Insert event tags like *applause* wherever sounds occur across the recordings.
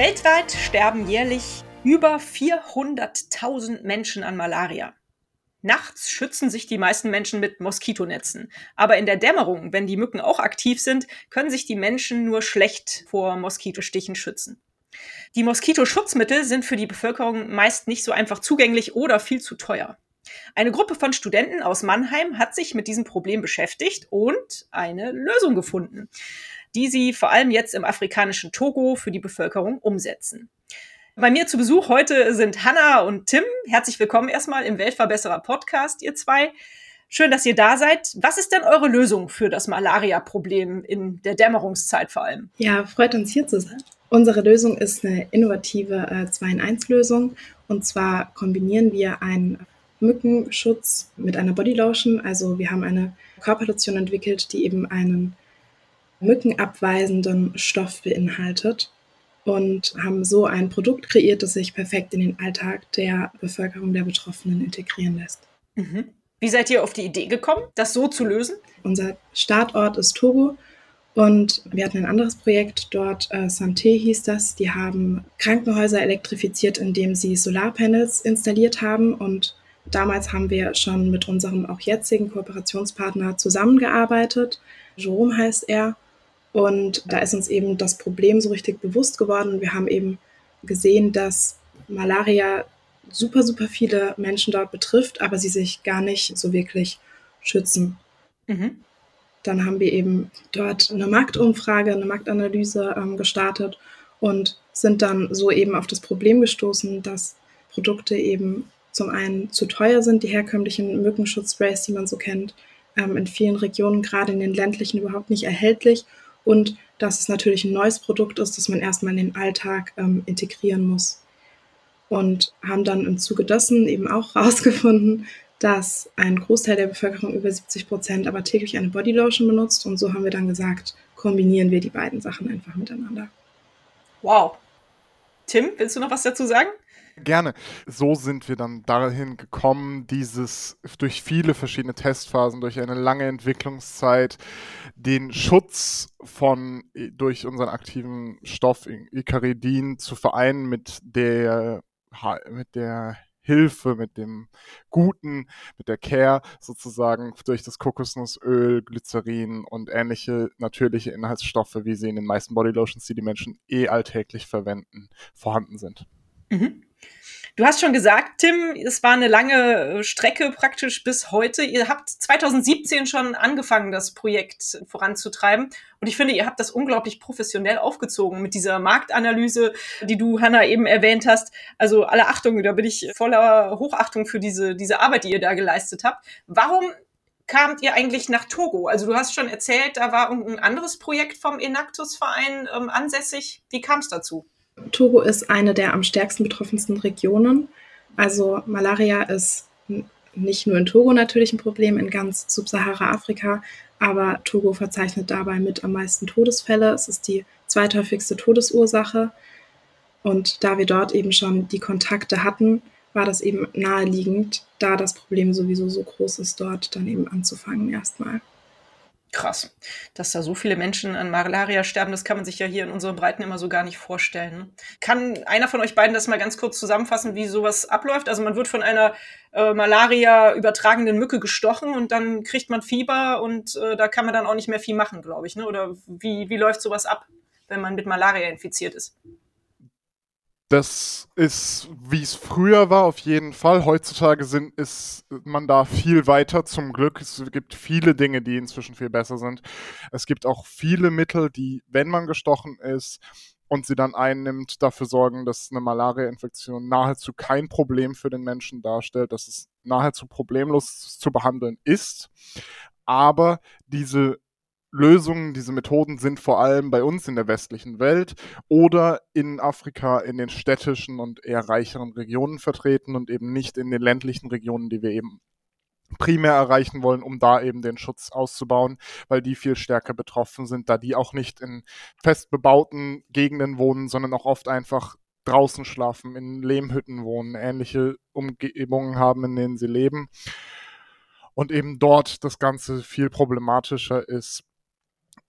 Weltweit sterben jährlich über 400.000 Menschen an Malaria. Nachts schützen sich die meisten Menschen mit Moskitonetzen. Aber in der Dämmerung, wenn die Mücken auch aktiv sind, können sich die Menschen nur schlecht vor Moskitostichen schützen. Die Moskitoschutzmittel sind für die Bevölkerung meist nicht so einfach zugänglich oder viel zu teuer. Eine Gruppe von Studenten aus Mannheim hat sich mit diesem Problem beschäftigt und eine Lösung gefunden, die sie vor allem jetzt im afrikanischen Togo für die Bevölkerung umsetzen. Bei mir zu Besuch heute sind Hanna und Tim. Herzlich willkommen erstmal im Weltverbesserer Podcast, ihr zwei. Schön, dass ihr da seid. Was ist denn eure Lösung für das Malaria-Problem in der Dämmerungszeit vor allem? Ja, freut uns hier zu sein. Unsere Lösung ist eine innovative äh, 2-in-1-Lösung. Und zwar kombinieren wir einen Mückenschutz mit einer Bodylotion. Also wir haben eine Körperlotion entwickelt, die eben einen mückenabweisenden Stoff beinhaltet und haben so ein Produkt kreiert, das sich perfekt in den Alltag der Bevölkerung der Betroffenen integrieren lässt. Mhm. Wie seid ihr auf die Idee gekommen, das so zu lösen? Unser Startort ist Togo und wir hatten ein anderes Projekt dort, äh, Santé hieß das. Die haben Krankenhäuser elektrifiziert, indem sie Solarpanels installiert haben und Damals haben wir schon mit unserem auch jetzigen Kooperationspartner zusammengearbeitet. Jerome heißt er. Und da ist uns eben das Problem so richtig bewusst geworden. Wir haben eben gesehen, dass Malaria super, super viele Menschen dort betrifft, aber sie sich gar nicht so wirklich schützen. Mhm. Dann haben wir eben dort eine Marktumfrage, eine Marktanalyse ähm, gestartet und sind dann so eben auf das Problem gestoßen, dass Produkte eben zum einen zu teuer sind, die herkömmlichen Mückenschutzsprays, die man so kennt, ähm, in vielen Regionen, gerade in den ländlichen, überhaupt nicht erhältlich und dass es natürlich ein neues Produkt ist, das man erstmal in den Alltag ähm, integrieren muss. Und haben dann im Zuge dessen eben auch *laughs* herausgefunden, dass ein Großteil der Bevölkerung, über 70 Prozent, aber täglich eine Bodylotion benutzt. Und so haben wir dann gesagt, kombinieren wir die beiden Sachen einfach miteinander. Wow. Tim, willst du noch was dazu sagen? Gerne. So sind wir dann dahin gekommen, dieses durch viele verschiedene Testphasen, durch eine lange Entwicklungszeit, den Schutz von durch unseren aktiven Stoff Icaridin zu vereinen mit der mit der Hilfe, mit dem Guten, mit der Care sozusagen durch das Kokosnussöl, Glycerin und ähnliche natürliche Inhaltsstoffe, wie sie in den meisten Bodylotions, die die Menschen eh alltäglich verwenden, vorhanden sind. Mhm. Du hast schon gesagt, Tim, es war eine lange äh, Strecke praktisch bis heute. Ihr habt 2017 schon angefangen, das Projekt voranzutreiben. Und ich finde, ihr habt das unglaublich professionell aufgezogen mit dieser Marktanalyse, die du, Hanna, eben erwähnt hast. Also alle Achtung, da bin ich voller Hochachtung für diese, diese Arbeit, die ihr da geleistet habt. Warum kamt ihr eigentlich nach Togo? Also du hast schon erzählt, da war ein anderes Projekt vom Enactus-Verein ähm, ansässig. Wie kam es dazu? Togo ist eine der am stärksten betroffensten Regionen. Also Malaria ist nicht nur in Togo natürlich ein Problem, in ganz Subsahara-Afrika, aber Togo verzeichnet dabei mit am meisten Todesfälle. Es ist die zweithäufigste Todesursache. Und da wir dort eben schon die Kontakte hatten, war das eben naheliegend, da das Problem sowieso so groß ist, dort dann eben anzufangen erstmal. Krass. Dass da so viele Menschen an Malaria sterben, das kann man sich ja hier in unseren Breiten immer so gar nicht vorstellen. Ne? Kann einer von euch beiden das mal ganz kurz zusammenfassen, wie sowas abläuft? Also man wird von einer äh, Malaria übertragenden Mücke gestochen und dann kriegt man Fieber und äh, da kann man dann auch nicht mehr viel machen, glaube ich. Ne? Oder wie, wie läuft sowas ab, wenn man mit Malaria infiziert ist? Das ist, wie es früher war, auf jeden Fall. Heutzutage sind, ist man da viel weiter, zum Glück. Es gibt viele Dinge, die inzwischen viel besser sind. Es gibt auch viele Mittel, die, wenn man gestochen ist und sie dann einnimmt, dafür sorgen, dass eine Malaria-Infektion nahezu kein Problem für den Menschen darstellt, dass es nahezu problemlos zu behandeln ist. Aber diese Lösungen, diese Methoden sind vor allem bei uns in der westlichen Welt oder in Afrika in den städtischen und eher reicheren Regionen vertreten und eben nicht in den ländlichen Regionen, die wir eben primär erreichen wollen, um da eben den Schutz auszubauen, weil die viel stärker betroffen sind, da die auch nicht in fest bebauten Gegenden wohnen, sondern auch oft einfach draußen schlafen, in Lehmhütten wohnen, ähnliche Umgebungen haben, in denen sie leben. Und eben dort das Ganze viel problematischer ist.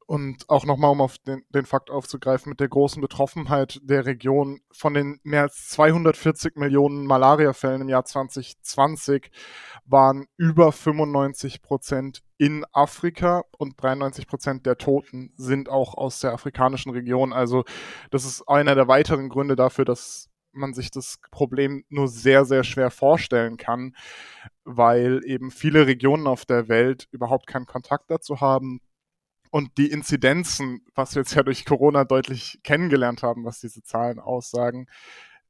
Und auch nochmal, um auf den, den Fakt aufzugreifen, mit der großen Betroffenheit der Region von den mehr als 240 Millionen Malariafällen im Jahr 2020 waren über 95 Prozent in Afrika und 93 Prozent der Toten sind auch aus der afrikanischen Region. Also das ist einer der weiteren Gründe dafür, dass man sich das Problem nur sehr, sehr schwer vorstellen kann, weil eben viele Regionen auf der Welt überhaupt keinen Kontakt dazu haben, und die Inzidenzen, was wir jetzt ja durch Corona deutlich kennengelernt haben, was diese Zahlen aussagen,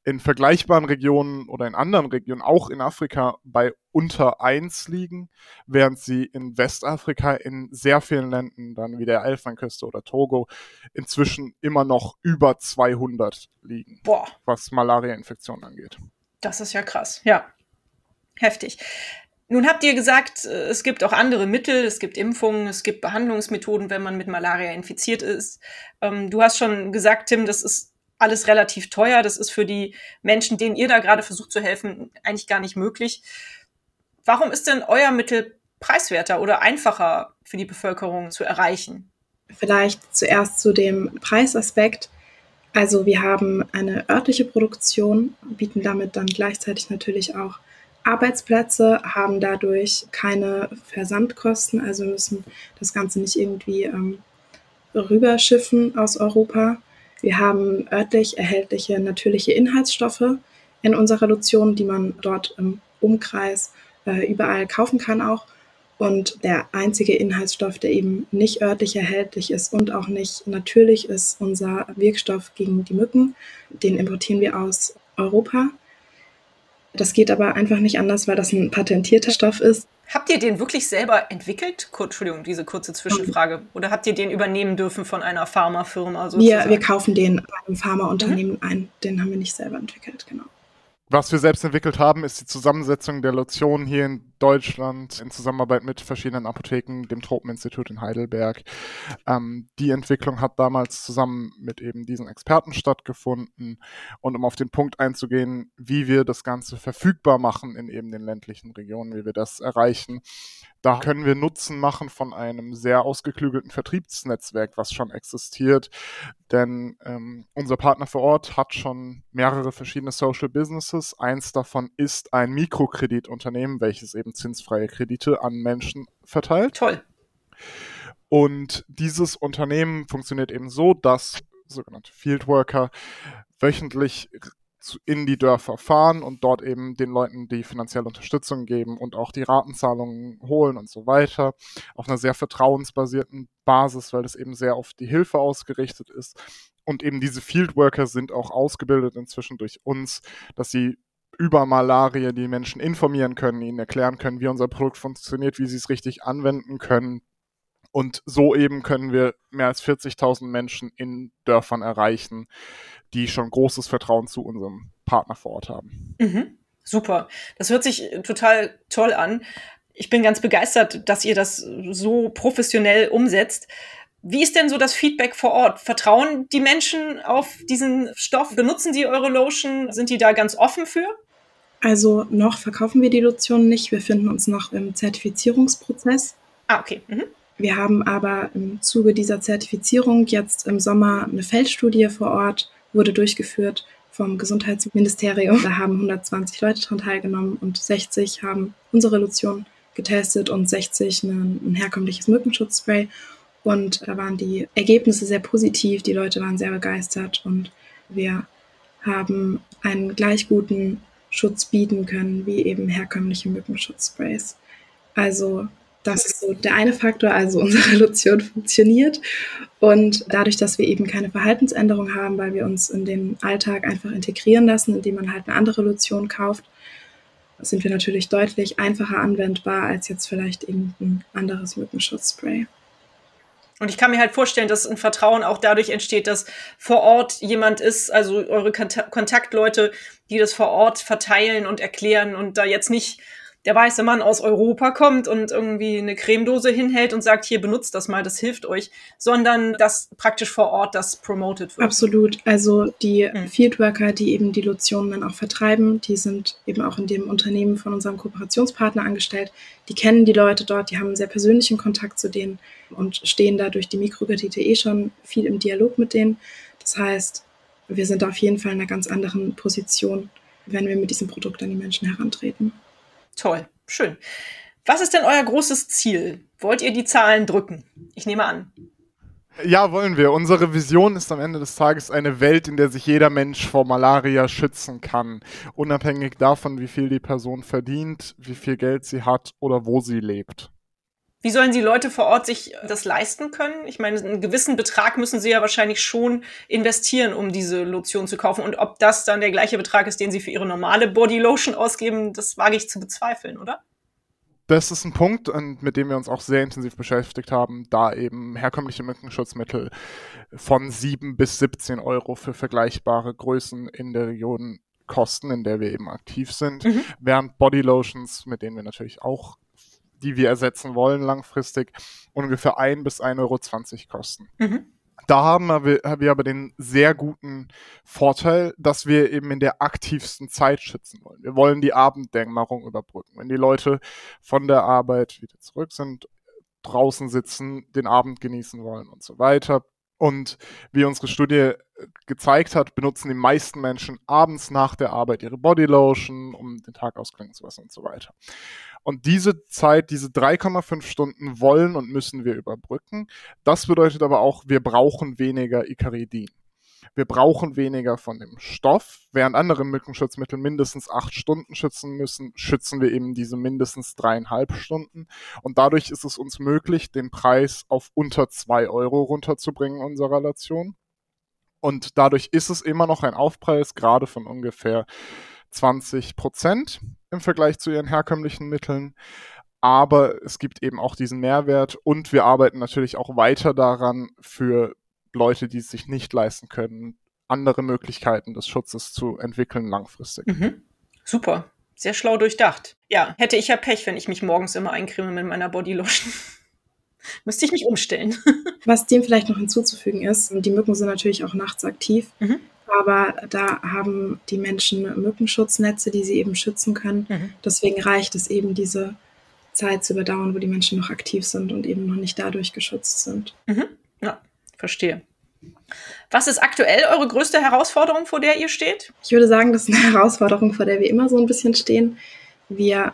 in vergleichbaren Regionen oder in anderen Regionen, auch in Afrika, bei unter 1 liegen, während sie in Westafrika in sehr vielen Ländern, dann wie der Elfenbeinküste oder Togo, inzwischen immer noch über 200 liegen, Boah. was Malaria-Infektionen angeht. Das ist ja krass, ja. Heftig. Nun habt ihr gesagt, äh, es gibt auch andere Mittel, es gibt Impfungen, es gibt Behandlungsmethoden, wenn man mit Malaria infiziert ist. Ähm, du hast schon gesagt, Tim, das ist alles relativ teuer. Das ist für die Menschen, denen ihr da gerade versucht zu helfen, eigentlich gar nicht möglich. Warum ist denn euer Mittel preiswerter oder einfacher für die Bevölkerung zu erreichen? Vielleicht zuerst zu dem Preisaspekt. Also wir haben eine örtliche Produktion, bieten damit dann gleichzeitig natürlich auch Arbeitsplätze haben dadurch keine Versandkosten, also müssen das Ganze nicht irgendwie ähm, rüberschiffen aus Europa. Wir haben örtlich erhältliche natürliche Inhaltsstoffe in unserer Lotion, die man dort im Umkreis äh, überall kaufen kann auch. Und der einzige Inhaltsstoff, der eben nicht örtlich erhältlich ist und auch nicht natürlich, ist unser Wirkstoff gegen die Mücken. Den importieren wir aus Europa. Das geht aber einfach nicht anders, weil das ein patentierter Stoff ist. Habt ihr den wirklich selber entwickelt? Entschuldigung, diese kurze Zwischenfrage. Oder habt ihr den übernehmen dürfen von einer Pharmafirma? Wir, wir kaufen den bei einem Pharmaunternehmen mhm. ein. Den haben wir nicht selber entwickelt, genau. Was wir selbst entwickelt haben, ist die Zusammensetzung der Lotion hier in Deutschland in Zusammenarbeit mit verschiedenen Apotheken, dem Tropeninstitut in Heidelberg. Ähm, die Entwicklung hat damals zusammen mit eben diesen Experten stattgefunden. Und um auf den Punkt einzugehen, wie wir das Ganze verfügbar machen in eben den ländlichen Regionen, wie wir das erreichen, da können wir Nutzen machen von einem sehr ausgeklügelten Vertriebsnetzwerk, was schon existiert. Denn ähm, unser Partner vor Ort hat schon mehrere verschiedene Social Businesses. Eins davon ist ein Mikrokreditunternehmen, welches eben zinsfreie Kredite an Menschen verteilt. Toll. Und dieses Unternehmen funktioniert eben so, dass sogenannte Fieldworker wöchentlich in die Dörfer fahren und dort eben den Leuten die finanzielle Unterstützung geben und auch die Ratenzahlungen holen und so weiter. Auf einer sehr vertrauensbasierten Basis, weil es eben sehr auf die Hilfe ausgerichtet ist. Und eben diese Fieldworker sind auch ausgebildet inzwischen durch uns, dass sie über Malaria die Menschen informieren können, ihnen erklären können, wie unser Produkt funktioniert, wie sie es richtig anwenden können. Und so eben können wir mehr als 40.000 Menschen in Dörfern erreichen, die schon großes Vertrauen zu unserem Partner vor Ort haben. Mhm. Super. Das hört sich total toll an. Ich bin ganz begeistert, dass ihr das so professionell umsetzt. Wie ist denn so das Feedback vor Ort? Vertrauen die Menschen auf diesen Stoff? Benutzen die eure Lotion? Sind die da ganz offen für? Also noch verkaufen wir die Lotion nicht. Wir befinden uns noch im Zertifizierungsprozess. Ah, okay. Mhm. Wir haben aber im Zuge dieser Zertifizierung jetzt im Sommer eine Feldstudie vor Ort wurde durchgeführt vom Gesundheitsministerium. Da haben 120 Leute daran teilgenommen und 60 haben unsere Lotion getestet und 60 ein, ein herkömmliches Mückenschutzspray. Und da waren die Ergebnisse sehr positiv, die Leute waren sehr begeistert und wir haben einen gleich guten Schutz bieten können wie eben herkömmliche Mückenschutzsprays. Also das ist so der eine Faktor, also *laughs* unsere Lotion funktioniert. Und dadurch, dass wir eben keine Verhaltensänderung haben, weil wir uns in den Alltag einfach integrieren lassen, indem man halt eine andere Lotion kauft, sind wir natürlich deutlich einfacher anwendbar als jetzt vielleicht irgendein anderes Mückenschutzspray. Und ich kann mir halt vorstellen, dass ein Vertrauen auch dadurch entsteht, dass vor Ort jemand ist, also eure Kontaktleute, die das vor Ort verteilen und erklären und da jetzt nicht der weiße Mann aus Europa kommt und irgendwie eine Cremedose hinhält und sagt, hier benutzt das mal, das hilft euch, sondern dass praktisch vor Ort das promoted wird. Absolut. Also die mhm. Fieldworker, die eben die Lotionen dann auch vertreiben, die sind eben auch in dem Unternehmen von unserem Kooperationspartner angestellt. Die kennen die Leute dort, die haben einen sehr persönlichen Kontakt zu denen und stehen da durch die Mikrokredite eh schon viel im Dialog mit denen. Das heißt, wir sind auf jeden Fall in einer ganz anderen Position, wenn wir mit diesem Produkt an die Menschen herantreten. Toll, schön. Was ist denn euer großes Ziel? Wollt ihr die Zahlen drücken? Ich nehme an. Ja, wollen wir. Unsere Vision ist am Ende des Tages eine Welt, in der sich jeder Mensch vor Malaria schützen kann. Unabhängig davon, wie viel die Person verdient, wie viel Geld sie hat oder wo sie lebt. Wie sollen die Leute vor Ort sich das leisten können? Ich meine, einen gewissen Betrag müssen sie ja wahrscheinlich schon investieren, um diese Lotion zu kaufen. Und ob das dann der gleiche Betrag ist, den sie für ihre normale Bodylotion ausgeben, das wage ich zu bezweifeln, oder? Das ist ein Punkt, mit dem wir uns auch sehr intensiv beschäftigt haben, da eben herkömmliche Mückenschutzmittel von 7 bis 17 Euro für vergleichbare Größen in der Region kosten, in der wir eben aktiv sind, mhm. während Bodylotions, mit denen wir natürlich auch die wir ersetzen wollen langfristig, ungefähr 1 bis 1,20 Euro kosten. Mhm. Da haben wir, haben wir aber den sehr guten Vorteil, dass wir eben in der aktivsten Zeit schützen wollen. Wir wollen die Abenddämmerung überbrücken. Wenn die Leute von der Arbeit wieder zurück sind, draußen sitzen, den Abend genießen wollen und so weiter. Und wie unsere Studie gezeigt hat, benutzen die meisten Menschen abends nach der Arbeit ihre Bodylotion, um den Tag ausklingen zu lassen und so weiter. Und diese Zeit, diese 3,5 Stunden wollen und müssen wir überbrücken. Das bedeutet aber auch, wir brauchen weniger Icaridin. Wir brauchen weniger von dem Stoff. Während andere Mückenschutzmittel mindestens acht Stunden schützen müssen, schützen wir eben diese mindestens dreieinhalb Stunden. Und dadurch ist es uns möglich, den Preis auf unter zwei Euro runterzubringen unserer Relation. Und dadurch ist es immer noch ein Aufpreis, gerade von ungefähr 20 Prozent im Vergleich zu ihren herkömmlichen Mitteln. Aber es gibt eben auch diesen Mehrwert und wir arbeiten natürlich auch weiter daran, für Leute, die es sich nicht leisten können, andere Möglichkeiten des Schutzes zu entwickeln langfristig. Mhm. Super. Sehr schlau durchdacht. Ja, hätte ich ja Pech, wenn ich mich morgens immer eincreme mit meiner Bodylotion. *laughs* Müsste ich mich umstellen. *laughs* Was dem vielleicht noch hinzuzufügen ist, die Mücken sind natürlich auch nachts aktiv. Mhm. Aber da haben die Menschen Mückenschutznetze, die sie eben schützen können. Mhm. Deswegen reicht es eben, diese Zeit zu überdauern, wo die Menschen noch aktiv sind und eben noch nicht dadurch geschützt sind. Mhm. Ja, verstehe. Was ist aktuell eure größte Herausforderung, vor der ihr steht? Ich würde sagen, das ist eine *laughs* Herausforderung, vor der wir immer so ein bisschen stehen. Wir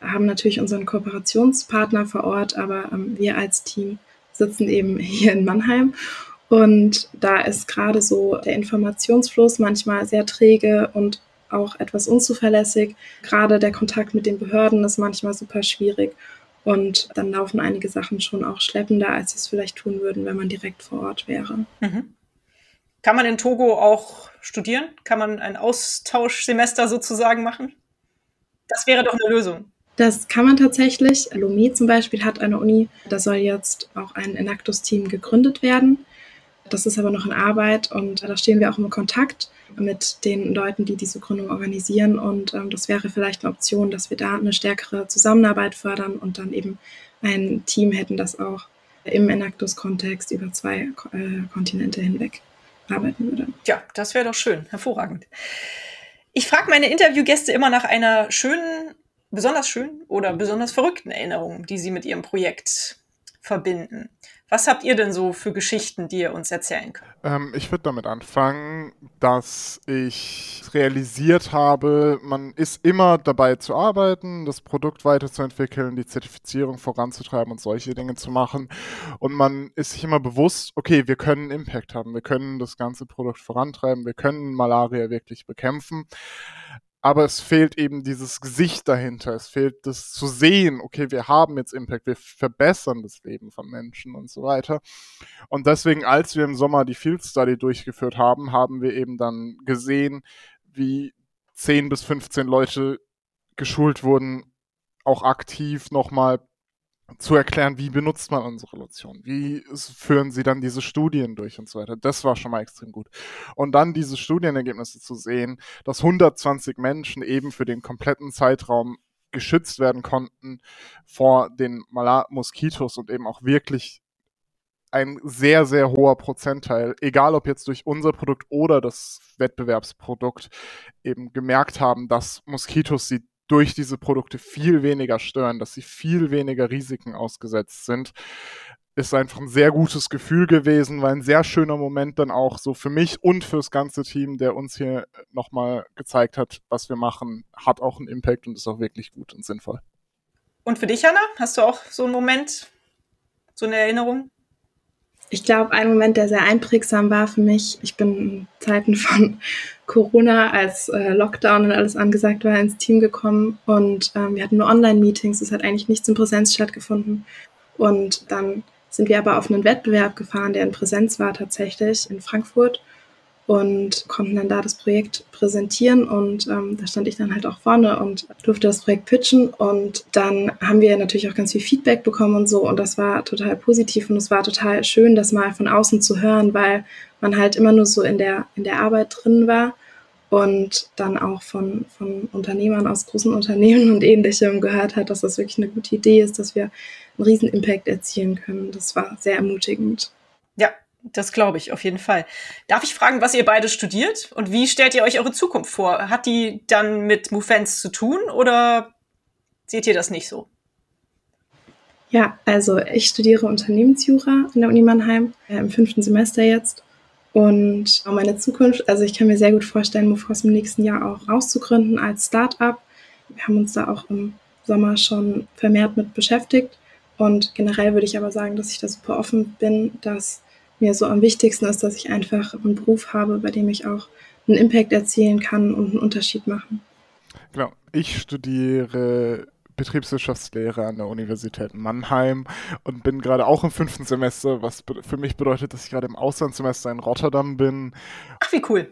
haben natürlich unseren Kooperationspartner vor Ort, aber ähm, wir als Team sitzen eben hier in Mannheim. Und da ist gerade so der Informationsfluss manchmal sehr träge und auch etwas unzuverlässig. Gerade der Kontakt mit den Behörden ist manchmal super schwierig. Und dann laufen einige Sachen schon auch schleppender, als sie es vielleicht tun würden, wenn man direkt vor Ort wäre. Mhm. Kann man in Togo auch studieren? Kann man ein Austauschsemester sozusagen machen? Das wäre doch eine Lösung. Das kann man tatsächlich. Lomé zum Beispiel hat eine Uni, da soll jetzt auch ein Enactus-Team gegründet werden. Das ist aber noch in Arbeit und da stehen wir auch im Kontakt mit den Leuten, die diese Gründung organisieren. Und ähm, das wäre vielleicht eine Option, dass wir da eine stärkere Zusammenarbeit fördern und dann eben ein Team hätten, das auch im Enactus-Kontext über zwei äh, Kontinente hinweg arbeiten würde. Ja, das wäre doch schön, hervorragend. Ich frage meine Interviewgäste immer nach einer schönen besonders schönen oder besonders verrückten Erinnerungen, die Sie mit Ihrem Projekt verbinden. Was habt ihr denn so für Geschichten, die ihr uns erzählen könnt? Ähm, ich würde damit anfangen, dass ich realisiert habe, man ist immer dabei zu arbeiten, das Produkt weiterzuentwickeln, die Zertifizierung voranzutreiben und solche Dinge zu machen. Und man ist sich immer bewusst, okay, wir können Impact haben, wir können das ganze Produkt vorantreiben, wir können Malaria wirklich bekämpfen aber es fehlt eben dieses Gesicht dahinter. Es fehlt das zu sehen, okay, wir haben jetzt Impact, wir verbessern das Leben von Menschen und so weiter. Und deswegen, als wir im Sommer die Field Study durchgeführt haben, haben wir eben dann gesehen, wie 10 bis 15 Leute geschult wurden, auch aktiv nochmal zu erklären, wie benutzt man unsere Lotion, wie führen sie dann diese Studien durch und so weiter. Das war schon mal extrem gut. Und dann diese Studienergebnisse zu sehen, dass 120 Menschen eben für den kompletten Zeitraum geschützt werden konnten vor den Malar-Moskitos und eben auch wirklich ein sehr, sehr hoher Prozentteil, egal ob jetzt durch unser Produkt oder das Wettbewerbsprodukt, eben gemerkt haben, dass Moskitos sie durch diese Produkte viel weniger stören, dass sie viel weniger Risiken ausgesetzt sind, ist einfach ein sehr gutes Gefühl gewesen, war ein sehr schöner Moment dann auch so für mich und fürs ganze Team, der uns hier nochmal gezeigt hat, was wir machen, hat auch einen Impact und ist auch wirklich gut und sinnvoll. Und für dich, Hanna, hast du auch so einen Moment, so eine Erinnerung? Ich glaube, ein Moment, der sehr einprägsam war für mich, ich bin in Zeiten von *laughs* Corona, als äh, Lockdown und alles angesagt war, ins Team gekommen. Und ähm, wir hatten nur Online-Meetings, es hat eigentlich nichts in Präsenz stattgefunden. Und dann sind wir aber auf einen Wettbewerb gefahren, der in Präsenz war tatsächlich in Frankfurt und konnten dann da das Projekt präsentieren und ähm, da stand ich dann halt auch vorne und durfte das Projekt pitchen und dann haben wir natürlich auch ganz viel Feedback bekommen und so und das war total positiv und es war total schön, das mal von außen zu hören, weil man halt immer nur so in der, in der Arbeit drin war und dann auch von, von Unternehmern aus großen Unternehmen und ähnlichem gehört hat, dass das wirklich eine gute Idee ist, dass wir einen riesen Impact erzielen können. Das war sehr ermutigend. Ja, das glaube ich auf jeden Fall. Darf ich fragen, was ihr beide studiert und wie stellt ihr euch eure Zukunft vor? Hat die dann mit Mufens zu tun oder seht ihr das nicht so? Ja, also ich studiere Unternehmensjura in der Uni Mannheim äh, im fünften Semester jetzt. Und meine Zukunft, also ich kann mir sehr gut vorstellen, Mufos im nächsten Jahr auch rauszugründen als Start-up. Wir haben uns da auch im Sommer schon vermehrt mit beschäftigt. Und generell würde ich aber sagen, dass ich da super offen bin, dass mir so am wichtigsten ist, dass ich einfach einen Beruf habe, bei dem ich auch einen Impact erzielen kann und einen Unterschied machen. Genau. Ich studiere Betriebswirtschaftslehre an der Universität Mannheim und bin gerade auch im fünften Semester, was für mich bedeutet, dass ich gerade im Auslandssemester in Rotterdam bin. Ach, wie cool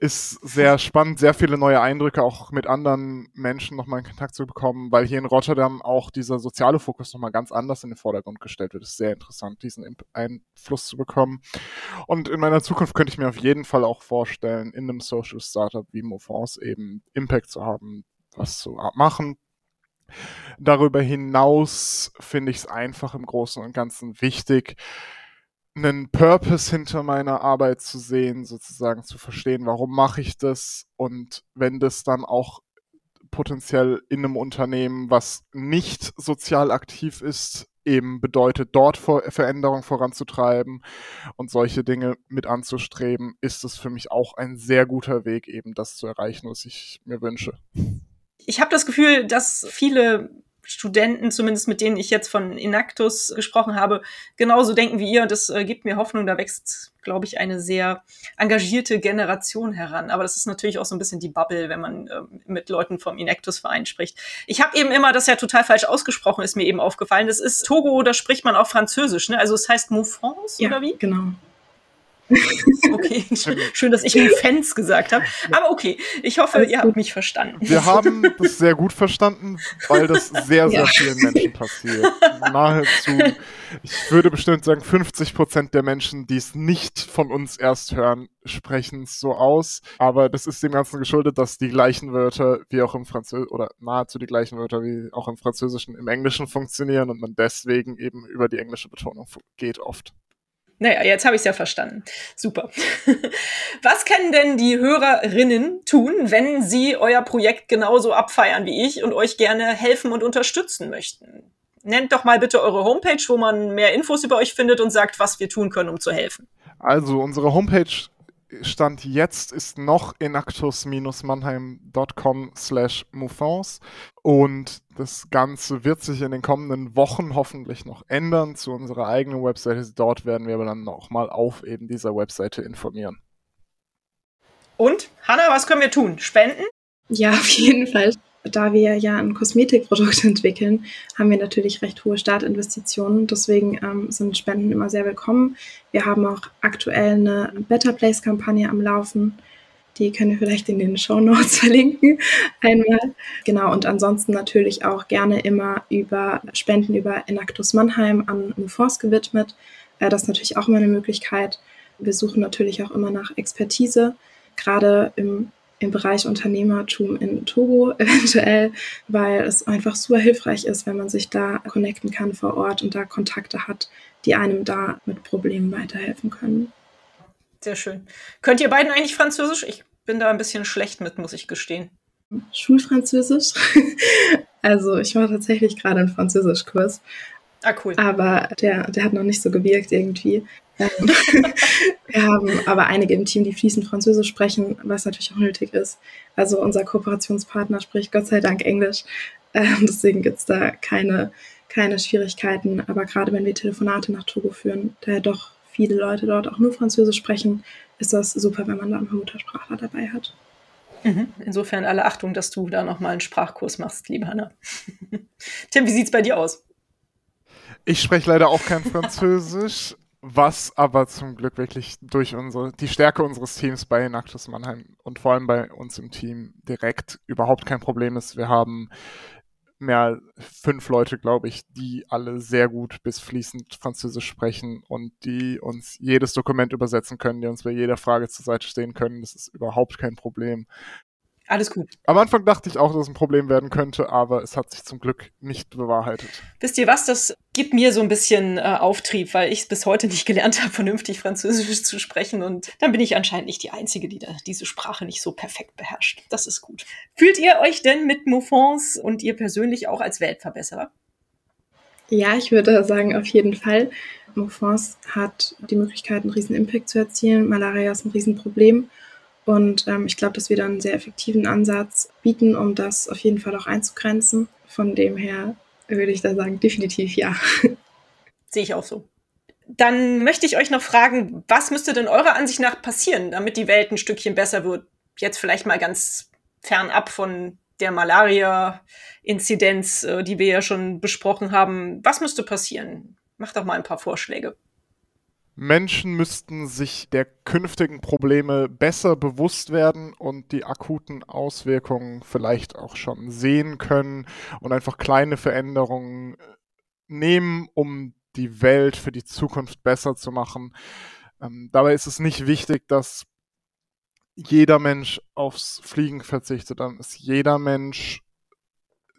ist sehr spannend, sehr viele neue Eindrücke, auch mit anderen Menschen nochmal in Kontakt zu bekommen, weil hier in Rotterdam auch dieser soziale Fokus nochmal ganz anders in den Vordergrund gestellt wird. Es ist sehr interessant, diesen Einfluss zu bekommen. Und in meiner Zukunft könnte ich mir auf jeden Fall auch vorstellen, in einem Social Startup wie Mofons eben Impact zu haben, was zu machen. Darüber hinaus finde ich es einfach im Großen und Ganzen wichtig, einen Purpose hinter meiner Arbeit zu sehen, sozusagen zu verstehen, warum mache ich das und wenn das dann auch potenziell in einem Unternehmen, was nicht sozial aktiv ist, eben bedeutet, dort Veränderung voranzutreiben und solche Dinge mit anzustreben, ist es für mich auch ein sehr guter Weg, eben das zu erreichen, was ich mir wünsche. Ich habe das Gefühl, dass viele Studenten, zumindest mit denen ich jetzt von Inactus gesprochen habe, genauso denken wie ihr. Und das äh, gibt mir Hoffnung. Da wächst, glaube ich, eine sehr engagierte Generation heran. Aber das ist natürlich auch so ein bisschen die Bubble, wenn man äh, mit Leuten vom Inactus-Verein spricht. Ich habe eben immer, das ja total falsch ausgesprochen ist, mir eben aufgefallen. Das ist Togo, da spricht man auch Französisch. Ne? Also es heißt Moufrance, ja, oder wie? genau. *laughs* Okay, schön, dass ich nur Fans gesagt habe. Aber okay, ich hoffe, ihr habt mich verstanden. Wir *laughs* haben das sehr gut verstanden, weil das sehr, sehr ja. vielen Menschen passiert. *laughs* Nahezu, ich würde bestimmt sagen, 50 Prozent der Menschen, die es nicht von uns erst hören, sprechen es so aus. Aber das ist dem Ganzen geschuldet, dass die gleichen Wörter wie auch im Französischen oder nahezu die gleichen Wörter wie auch im Französischen im Englischen funktionieren und man deswegen eben über die englische Betonung geht oft. Naja, jetzt habe ich es ja verstanden. Super. *laughs* Was können denn die Hörerinnen tun, wenn sie euer Projekt genauso abfeiern wie ich und euch gerne helfen und unterstützen möchten? Nennt doch mal bitte eure Homepage, wo man mehr Infos über euch findet und sagt, was wir tun können, um zu helfen. Also unsere Homepage Stand jetzt ist noch inactus-mannheim.com slash moufons und das Ganze wird sich in den kommenden Wochen hoffentlich noch ändern zu unserer eigenen Webseite. Dort werden wir aber dann nochmal auf eben dieser Webseite informieren. Und, Hanna, was können wir tun? Spenden? Ja, auf jeden Fall da wir ja ein Kosmetikprodukt *laughs* entwickeln, haben wir natürlich recht hohe Startinvestitionen. Deswegen ähm, sind Spenden immer sehr willkommen. Wir haben auch aktuell eine Better Place-Kampagne am Laufen. Die können wir vielleicht in den Show Notes *laughs* verlinken. Einmal. Genau. Und ansonsten natürlich auch gerne immer über Spenden über Enactus Mannheim an Mufors gewidmet. Äh, das ist natürlich auch immer eine Möglichkeit. Wir suchen natürlich auch immer nach Expertise, gerade im, im Bereich Unternehmertum in Togo *laughs* eventuell, weil es einfach super hilfreich ist, wenn man sich da connecten kann vor Ort und da Kontakte hat, die einem da mit Problemen weiterhelfen können. Sehr schön. Könnt ihr beiden eigentlich Französisch? Ich bin da ein bisschen schlecht mit, muss ich gestehen. Schulfranzösisch. *laughs* also ich war tatsächlich gerade einen Französischkurs. Ah, cool. Aber der, der hat noch nicht so gewirkt irgendwie. *laughs* Wir haben aber einige im Team, die fließend Französisch sprechen, was natürlich auch nötig ist. Also unser Kooperationspartner spricht Gott sei Dank Englisch. Ähm, deswegen gibt es da keine, keine Schwierigkeiten. Aber gerade wenn wir Telefonate nach Togo führen, da ja doch viele Leute dort auch nur Französisch sprechen, ist das super, wenn man da einen Muttersprachler dabei hat. Mhm. Insofern alle Achtung, dass du da nochmal einen Sprachkurs machst, liebe Hanna. *laughs* Tim, wie sieht es bei dir aus? Ich spreche leider auch kein Französisch, was aber zum Glück wirklich durch unsere, die Stärke unseres Teams bei Nactus Mannheim und vor allem bei uns im Team direkt überhaupt kein Problem ist. Wir haben mehr fünf Leute, glaube ich, die alle sehr gut bis fließend Französisch sprechen und die uns jedes Dokument übersetzen können, die uns bei jeder Frage zur Seite stehen können. Das ist überhaupt kein Problem. Alles gut. Am Anfang dachte ich auch, dass es ein Problem werden könnte, aber es hat sich zum Glück nicht bewahrheitet. Wisst ihr was? Das gibt mir so ein bisschen äh, Auftrieb, weil ich es bis heute nicht gelernt habe, vernünftig Französisch zu sprechen. Und dann bin ich anscheinend nicht die Einzige, die da diese Sprache nicht so perfekt beherrscht. Das ist gut. Fühlt ihr euch denn mit Mofons und ihr persönlich auch als Weltverbesserer? Ja, ich würde sagen, auf jeden Fall. Mofons hat die Möglichkeit, einen riesen Impact zu erzielen. Malaria ist ein Riesenproblem. Und ähm, ich glaube, dass wir da einen sehr effektiven Ansatz bieten, um das auf jeden Fall auch einzugrenzen. Von dem her würde ich da sagen, definitiv ja. *laughs* Sehe ich auch so. Dann möchte ich euch noch fragen, was müsste denn eurer Ansicht nach passieren, damit die Welt ein Stückchen besser wird? Jetzt vielleicht mal ganz fernab von der Malaria-Inzidenz, äh, die wir ja schon besprochen haben. Was müsste passieren? Macht doch mal ein paar Vorschläge. Menschen müssten sich der künftigen Probleme besser bewusst werden und die akuten Auswirkungen vielleicht auch schon sehen können und einfach kleine Veränderungen äh, nehmen, um die Welt für die Zukunft besser zu machen. Ähm, dabei ist es nicht wichtig, dass jeder Mensch aufs Fliegen verzichtet, dann ist jeder Mensch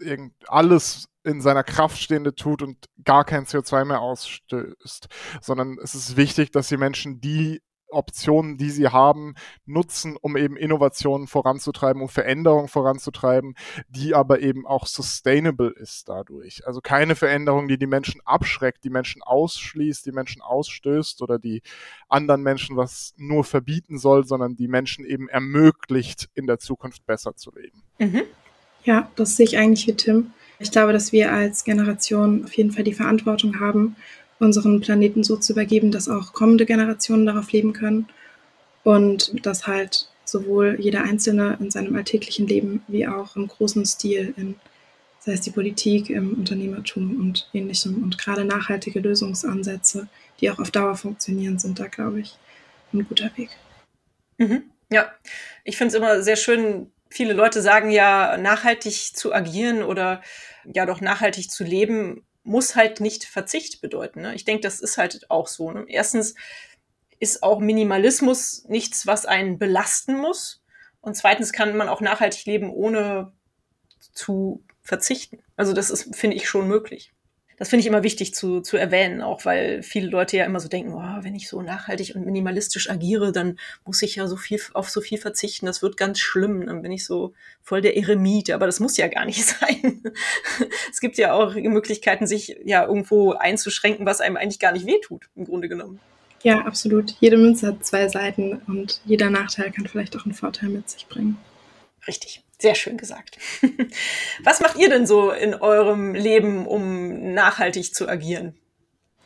irgend alles in seiner Kraft Stehende tut und gar kein CO2 mehr ausstößt, sondern es ist wichtig, dass die Menschen die Optionen, die sie haben, nutzen, um eben Innovationen voranzutreiben, um Veränderungen voranzutreiben, die aber eben auch sustainable ist dadurch. Also keine Veränderung, die die Menschen abschreckt, die Menschen ausschließt, die Menschen ausstößt oder die anderen Menschen was nur verbieten soll, sondern die Menschen eben ermöglicht, in der Zukunft besser zu leben. Mhm. Ja, das sehe ich eigentlich wie Tim. Ich glaube, dass wir als Generation auf jeden Fall die Verantwortung haben, unseren Planeten so zu übergeben, dass auch kommende Generationen darauf leben können und dass halt sowohl jeder Einzelne in seinem alltäglichen Leben wie auch im großen Stil in sei es die Politik, im Unternehmertum und ähnlichem und gerade nachhaltige Lösungsansätze, die auch auf Dauer funktionieren, sind da, glaube ich, ein guter Weg. Mhm. Ja, ich finde es immer sehr schön, viele Leute sagen ja, nachhaltig zu agieren oder ja doch nachhaltig zu leben, muss halt nicht Verzicht bedeuten. Ne? Ich denke, das ist halt auch so. Ne? Erstens ist auch Minimalismus nichts, was einen belasten muss. Und zweitens kann man auch nachhaltig leben, ohne zu verzichten. Also das ist, finde ich, schon möglich das finde ich immer wichtig zu, zu erwähnen, auch weil viele Leute ja immer so denken, oh, wenn ich so nachhaltig und minimalistisch agiere, dann muss ich ja so viel auf so viel verzichten, das wird ganz schlimm, dann bin ich so voll der Eremit, aber das muss ja gar nicht *laughs* sein. es gibt ja auch Möglichkeiten, sich ja irgendwo einzuschränken, was einem eigentlich gar nicht wehtut, im Grunde genommen. Ja, absolut. Jede Münze hat zwei Seiten und jeder Nachteil kann vielleicht auch einen Vorteil mit sich bringen. Richtig. Sehr schön gesagt. *laughs* Was macht ihr denn so in eurem Leben, um nachhaltig zu agieren?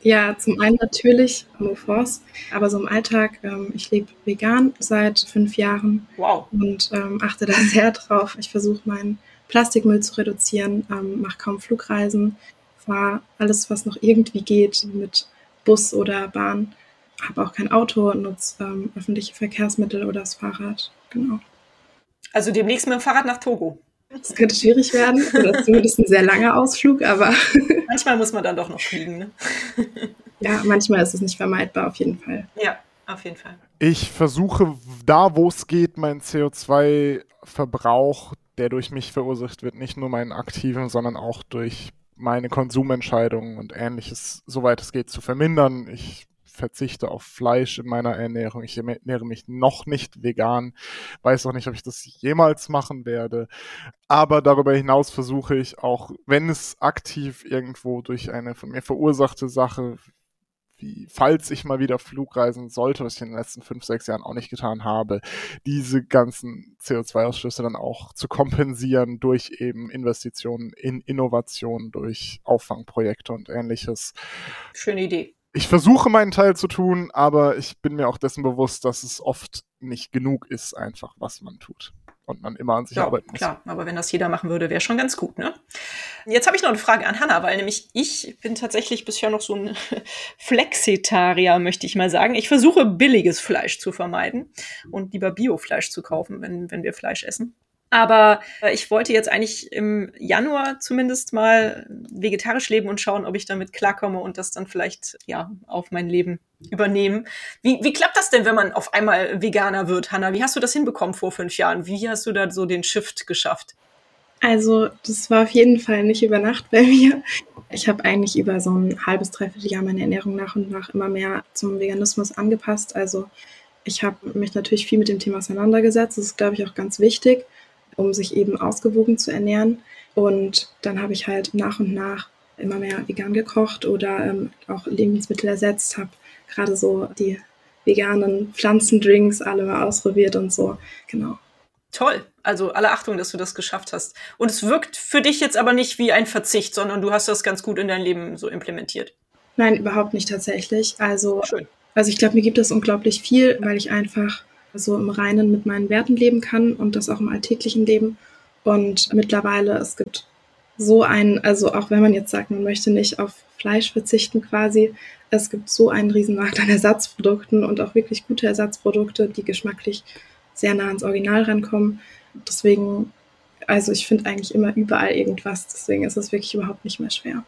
Ja, zum einen natürlich Force, aber so im Alltag, ähm, ich lebe vegan seit fünf Jahren wow. und ähm, achte da *laughs* sehr drauf. Ich versuche meinen Plastikmüll zu reduzieren, ähm, mache kaum Flugreisen, fahre alles, was noch irgendwie geht, mit Bus oder Bahn. habe auch kein Auto, nutze ähm, öffentliche Verkehrsmittel oder das Fahrrad. Genau. Also demnächst mit dem Fahrrad nach Togo. Das könnte schwierig werden, oder zumindest ein sehr langer Ausflug, aber. *laughs* *laughs* manchmal muss man dann doch noch fliegen, ne? ja, manchmal ist es nicht vermeidbar, auf jeden Fall. Ja, auf jeden Fall. Ich versuche da, wo es geht, meinen CO2-Verbrauch, der durch mich verursacht wird, nicht nur meinen aktiven, sondern auch durch meine Konsumentscheidungen und ähnliches, soweit es geht, zu vermindern. Ich verzichte auf Fleisch in meiner Ernährung. Ich ernähre mich noch nicht vegan. Weiß auch nicht, ob ich das jemals machen werde. Aber darüber hinaus versuche ich auch, wenn es aktiv irgendwo durch eine von mir verursachte Sache wie, falls ich mal wieder Flugreisen sollte, was ich in den letzten fünf, sechs Jahren auch nicht getan habe, diese ganzen CO2-Ausschüsse dann auch zu kompensieren durch eben Investitionen in Innovation, durch Auffangprojekte und ähnliches. Schöne Idee. Ich versuche meinen Teil zu tun, aber ich bin mir auch dessen bewusst, dass es oft nicht genug ist, einfach was man tut und man immer an sich ja, arbeiten muss. Klar, aber wenn das jeder machen würde, wäre schon ganz gut, ne? Jetzt habe ich noch eine Frage an Hanna, weil nämlich ich bin tatsächlich bisher noch so ein *laughs* Flexitarier, möchte ich mal sagen. Ich versuche billiges Fleisch zu vermeiden und lieber Biofleisch zu kaufen, wenn, wenn wir Fleisch essen. Aber äh, ich wollte jetzt eigentlich im Januar zumindest mal vegetarisch leben und schauen, ob ich damit klarkomme und das dann vielleicht ja auf mein Leben übernehmen. Wie, wie klappt das denn, wenn man auf einmal Veganer wird, Hanna? Wie hast du das hinbekommen vor fünf Jahren? Wie hast du da so den Shift geschafft? Also, das war auf jeden Fall nicht über Nacht bei mir. Ich habe eigentlich über so ein halbes, dreiviertel Jahr meine Ernährung nach und nach immer mehr zum Veganismus angepasst. Also, ich habe mich natürlich viel mit dem Thema auseinandergesetzt. Das ist, glaube ich, auch ganz wichtig um sich eben ausgewogen zu ernähren. Und dann habe ich halt nach und nach immer mehr vegan gekocht oder ähm, auch Lebensmittel ersetzt, habe gerade so die veganen Pflanzendrinks alle mal ausprobiert und so. Genau. Toll. Also alle Achtung, dass du das geschafft hast. Und es wirkt für dich jetzt aber nicht wie ein Verzicht, sondern du hast das ganz gut in dein Leben so implementiert. Nein, überhaupt nicht tatsächlich. Also, Schön. also ich glaube, mir gibt es unglaublich viel, weil ich einfach so im Reinen mit meinen Werten leben kann und das auch im alltäglichen Leben. Und mittlerweile, es gibt so ein, also auch wenn man jetzt sagt, man möchte nicht auf Fleisch verzichten quasi, es gibt so einen Riesenmarkt an Ersatzprodukten und auch wirklich gute Ersatzprodukte, die geschmacklich sehr nah ans Original rankommen. Deswegen, also ich finde eigentlich immer überall irgendwas, deswegen ist es wirklich überhaupt nicht mehr schwer.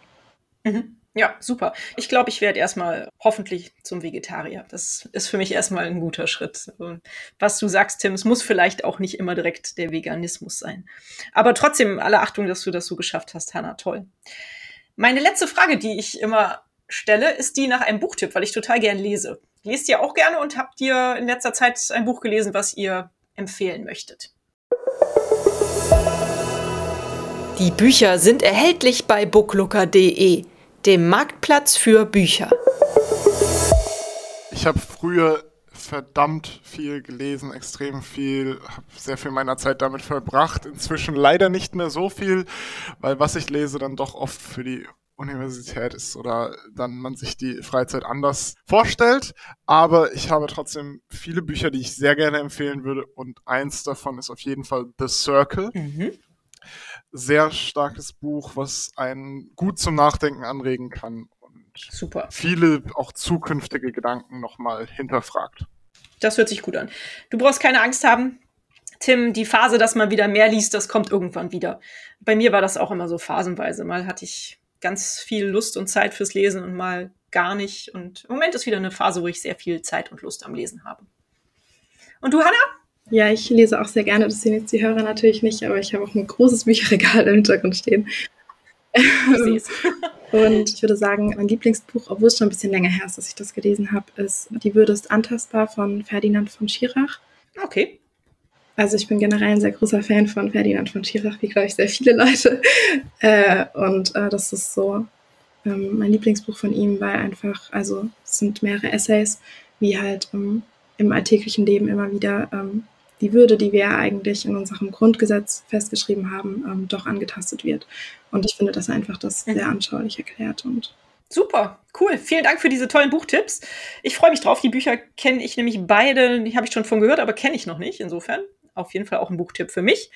Mhm. Ja, super. Ich glaube, ich werde erstmal hoffentlich zum Vegetarier. Das ist für mich erstmal ein guter Schritt. Was du sagst, Tim, es muss vielleicht auch nicht immer direkt der Veganismus sein. Aber trotzdem alle Achtung, dass du das so geschafft hast, Hanna. Toll. Meine letzte Frage, die ich immer stelle, ist die nach einem Buchtipp, weil ich total gern lese. Lest ihr auch gerne und habt ihr in letzter Zeit ein Buch gelesen, was ihr empfehlen möchtet? Die Bücher sind erhältlich bei booklooker.de dem Marktplatz für Bücher. Ich habe früher verdammt viel gelesen, extrem viel, habe sehr viel meiner Zeit damit verbracht. Inzwischen leider nicht mehr so viel, weil was ich lese dann doch oft für die Universität ist oder dann man sich die Freizeit anders vorstellt. Aber ich habe trotzdem viele Bücher, die ich sehr gerne empfehlen würde und eins davon ist auf jeden Fall The Circle. Mhm sehr starkes Buch, was einen gut zum Nachdenken anregen kann und Super. viele auch zukünftige Gedanken nochmal hinterfragt. Das hört sich gut an. Du brauchst keine Angst haben. Tim, die Phase, dass man wieder mehr liest, das kommt irgendwann wieder. Bei mir war das auch immer so phasenweise. Mal hatte ich ganz viel Lust und Zeit fürs Lesen und mal gar nicht. Und im Moment ist wieder eine Phase, wo ich sehr viel Zeit und Lust am Lesen habe. Und du, Hannah? Ja, ich lese auch sehr gerne. Das sehen jetzt die Hörer natürlich nicht, aber ich habe auch ein großes Bücherregal im Hintergrund stehen. Ich *laughs* und ich würde sagen, mein Lieblingsbuch, obwohl es schon ein bisschen länger her ist, dass ich das gelesen habe, ist Die Würde ist antastbar von Ferdinand von Schirach. Okay. Also ich bin generell ein sehr großer Fan von Ferdinand von Schirach, wie glaube ich sehr viele Leute. *laughs* Äh, und äh, das ist so ähm, mein Lieblingsbuch von ihm, weil einfach, also es sind mehrere Essays, wie halt ähm, im alltäglichen Leben immer wieder ähm, die Würde, die wir eigentlich in unserem Grundgesetz festgeschrieben haben, ähm, doch angetastet wird. Und ich finde das einfach das sehr anschaulich erklärt und Super, cool. Vielen Dank für diese tollen Buchtipps. Ich freue mich drauf. Die Bücher kenne ich nämlich beide, die habe ich schon von gehört, aber kenne ich noch nicht. Insofern auf jeden Fall auch ein Buchtipp für mich.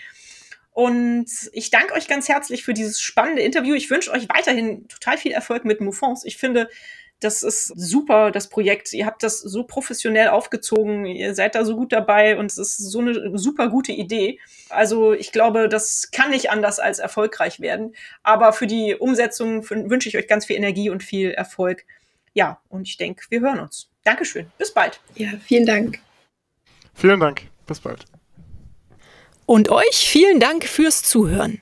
Und ich danke euch ganz herzlich für dieses spannende Interview. Ich wünsche euch weiterhin total viel Erfolg mit Moufons. Ich finde, Das ist super, das Projekt. Ihr habt das so professionell aufgezogen. Ihr seid da so gut dabei und es ist so eine super gute Idee. Also ich glaube, das kann nicht anders als erfolgreich werden. Aber für die Umsetzung wünsche ich euch ganz viel Energie und viel Erfolg. Ja, und ich denke, wir hören uns. Dankeschön. Bis bald. Ja, vielen Dank. Vielen Dank. Bis bald. Und euch vielen Dank fürs Zuhören.